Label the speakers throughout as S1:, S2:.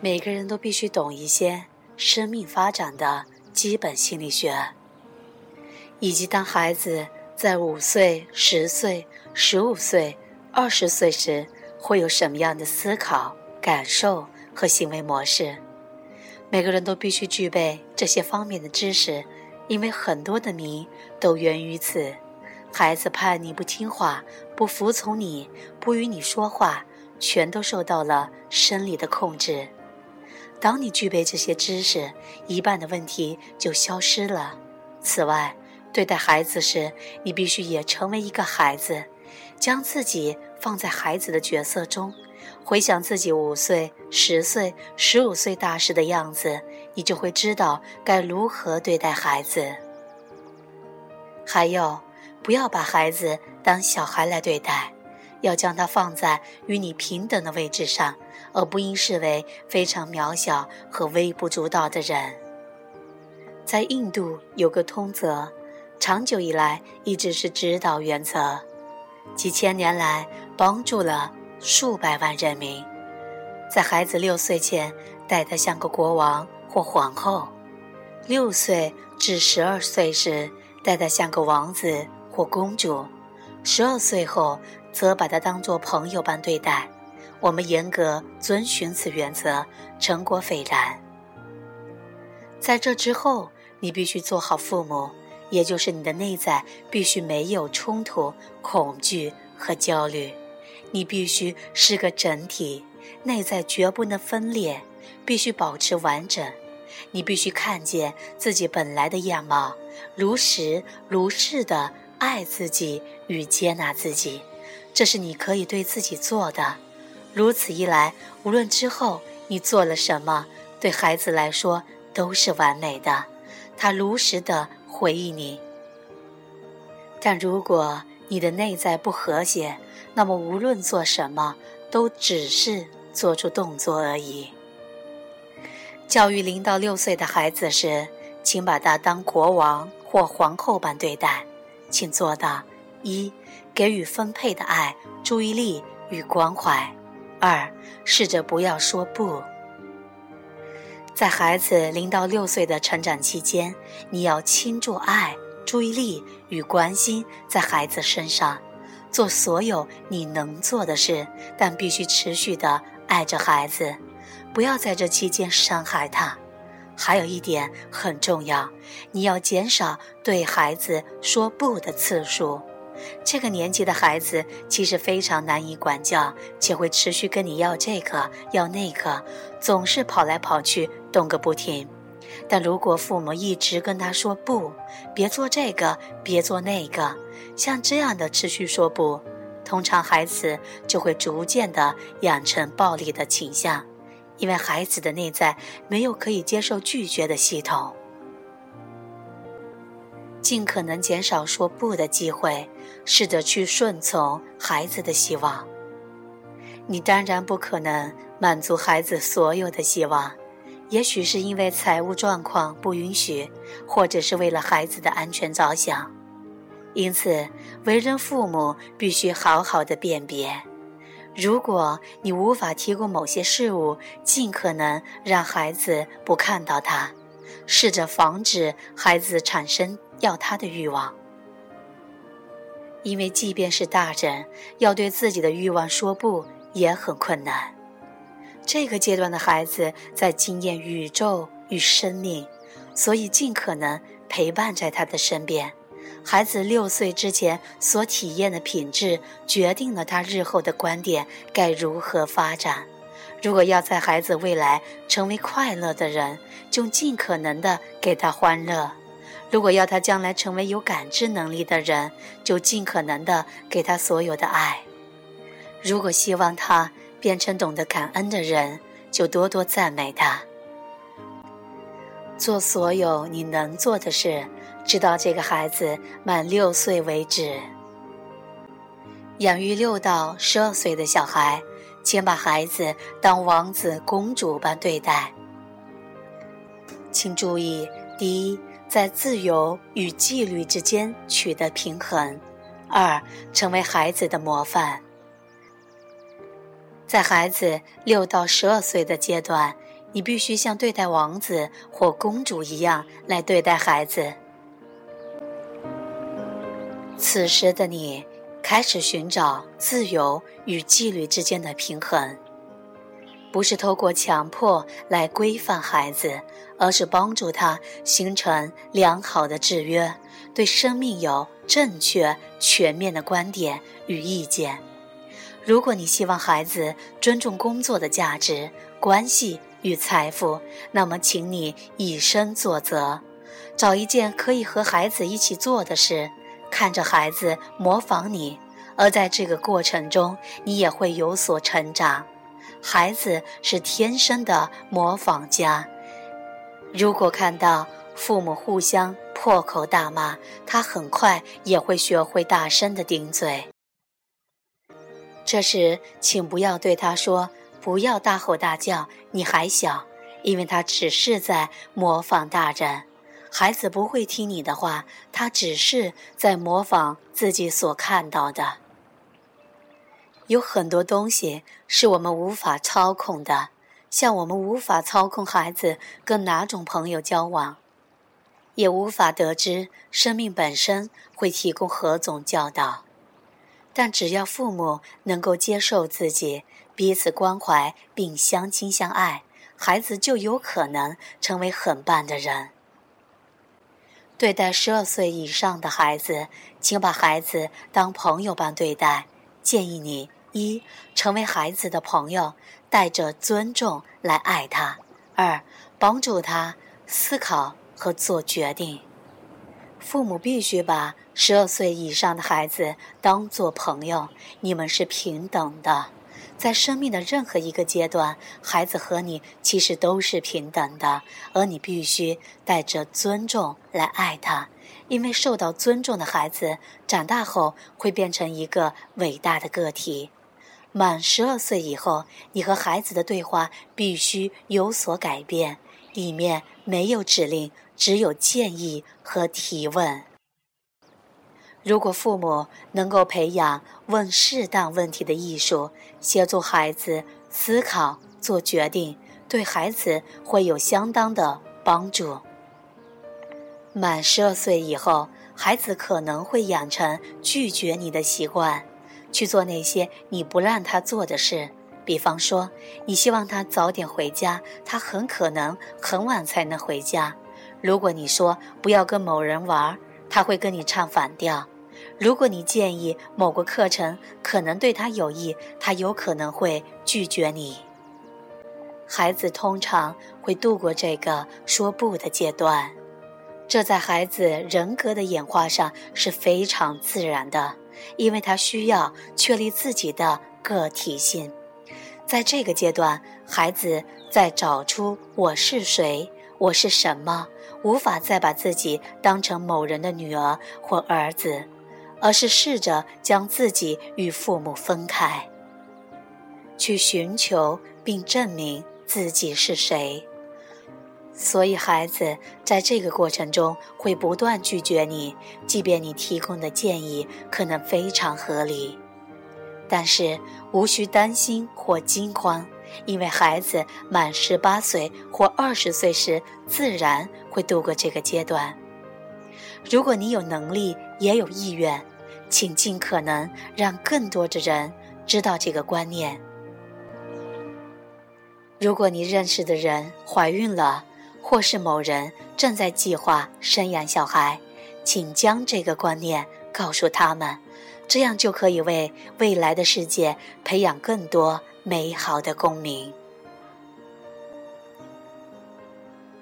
S1: 每个人都必须懂一些生命发展的基本心理学，以及当孩子在五岁、十岁、十五岁、二十岁时会有什么样的思考、感受和行为模式。每个人都必须具备这些方面的知识，因为很多的谜都源于此。孩子叛逆不听话、不服从你、不与你说话，全都受到了生理的控制。当你具备这些知识，一半的问题就消失了。此外，对待孩子时，你必须也成为一个孩子，将自己放在孩子的角色中，回想自己五岁、十岁、十五岁大时的样子，你就会知道该如何对待孩子。还有，不要把孩子当小孩来对待。要将它放在与你平等的位置上，而不应视为非常渺小和微不足道的人。在印度有个通则，长久以来一直是指导原则，几千年来帮助了数百万人民。在孩子六岁前，待他像个国王或皇后；六岁至十二岁时，待他像个王子或公主；十二岁后。则把他当作朋友般对待，我们严格遵循此原则，成果斐然。在这之后，你必须做好父母，也就是你的内在必须没有冲突、恐惧和焦虑。你必须是个整体，内在绝不能分裂，必须保持完整。你必须看见自己本来的样貌，如实如是的爱自己与接纳自己。这是你可以对自己做的，如此一来，无论之后你做了什么，对孩子来说都是完美的，他如实的回忆你。但如果你的内在不和谐，那么无论做什么，都只是做出动作而已。教育零到六岁的孩子时，请把他当国王或皇后般对待，请做到一。给予分配的爱、注意力与关怀。二，试着不要说不。在孩子零到六岁的成长期间，你要倾注爱、注意力与关心在孩子身上，做所有你能做的事，但必须持续的爱着孩子，不要在这期间伤害他。还有一点很重要，你要减少对孩子说不的次数。这个年纪的孩子其实非常难以管教，且会持续跟你要这个要那个，总是跑来跑去，动个不停。但如果父母一直跟他说不，别做这个，别做那个，像这样的持续说不，通常孩子就会逐渐的养成暴力的倾向，因为孩子的内在没有可以接受拒绝的系统。尽可能减少说不的机会，试着去顺从孩子的希望。你当然不可能满足孩子所有的希望，也许是因为财务状况不允许，或者是为了孩子的安全着想。因此，为人父母必须好好的辨别。如果你无法提供某些事物，尽可能让孩子不看到它，试着防止孩子产生。要他的欲望，因为即便是大人，要对自己的欲望说不也很困难。这个阶段的孩子在经验宇宙与生命，所以尽可能陪伴在他的身边。孩子六岁之前所体验的品质，决定了他日后的观点该如何发展。如果要在孩子未来成为快乐的人，就尽可能的给他欢乐。如果要他将来成为有感知能力的人，就尽可能的给他所有的爱；如果希望他变成懂得感恩的人，就多多赞美他。做所有你能做的事，直到这个孩子满六岁为止。养育六到十二岁的小孩，请把孩子当王子公主般对待。请注意，第一。在自由与纪律之间取得平衡。二，成为孩子的模范。在孩子六到十二岁的阶段，你必须像对待王子或公主一样来对待孩子。此时的你开始寻找自由与纪律之间的平衡，不是透过强迫来规范孩子，而是帮助他形成良好的制约，对生命有正确、全面的观点与意见。如果你希望孩子尊重工作的价值、关系与财富，那么请你以身作则，找一件可以和孩子一起做的事，看着孩子模仿你，而在这个过程中，你也会有所成长。孩子是天生的模仿家，如果看到父母互相破口大骂，他很快也会学会大声的顶嘴。这时，请不要对他说“不要大吼大叫，你还小”，因为他只是在模仿大人。孩子不会听你的话，他只是在模仿自己所看到的。有很多东西是我们无法操控的，像我们无法操控孩子跟哪种朋友交往，也无法得知生命本身会提供何种教导。但只要父母能够接受自己，彼此关怀并相亲相爱，孩子就有可能成为很棒的人。对待十二岁以上的孩子，请把孩子当朋友般对待。建议你：一、成为孩子的朋友，带着尊重来爱他；二、帮助他思考和做决定。父母必须把十二岁以上的孩子当做朋友，你们是平等的，在生命的任何一个阶段，孩子和你其实都是平等的，而你必须带着尊重来爱他，因为受到尊重的孩子长大后会变成一个伟大的个体。满十二岁以后，你和孩子的对话必须有所改变，里面没有指令。只有建议和提问。如果父母能够培养问适当问题的艺术，协助孩子思考、做决定，对孩子会有相当的帮助。满十二岁以后，孩子可能会养成拒绝你的习惯，去做那些你不让他做的事。比方说，你希望他早点回家，他很可能很晚才能回家。如果你说不要跟某人玩，他会跟你唱反调；如果你建议某个课程可能对他有益，他有可能会拒绝你。孩子通常会度过这个说不的阶段，这在孩子人格的演化上是非常自然的，因为他需要确立自己的个体性。在这个阶段，孩子在找出我是谁。我是什么？无法再把自己当成某人的女儿或儿子，而是试着将自己与父母分开，去寻求并证明自己是谁。所以，孩子在这个过程中会不断拒绝你，即便你提供的建议可能非常合理，但是无需担心或惊慌。因为孩子满十八岁或二十岁时，自然会度过这个阶段。如果你有能力也有意愿，请尽可能让更多的人知道这个观念。如果你认识的人怀孕了，或是某人正在计划生养小孩，请将这个观念告诉他们，这样就可以为未来的世界培养更多。美好的公民。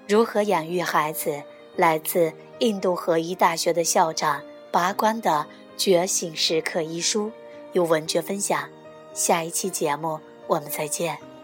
S1: 如何养育孩子？来自印度合一大学的校长拔关的《觉醒时刻》一书，由文觉分享。下一期节目我们再见。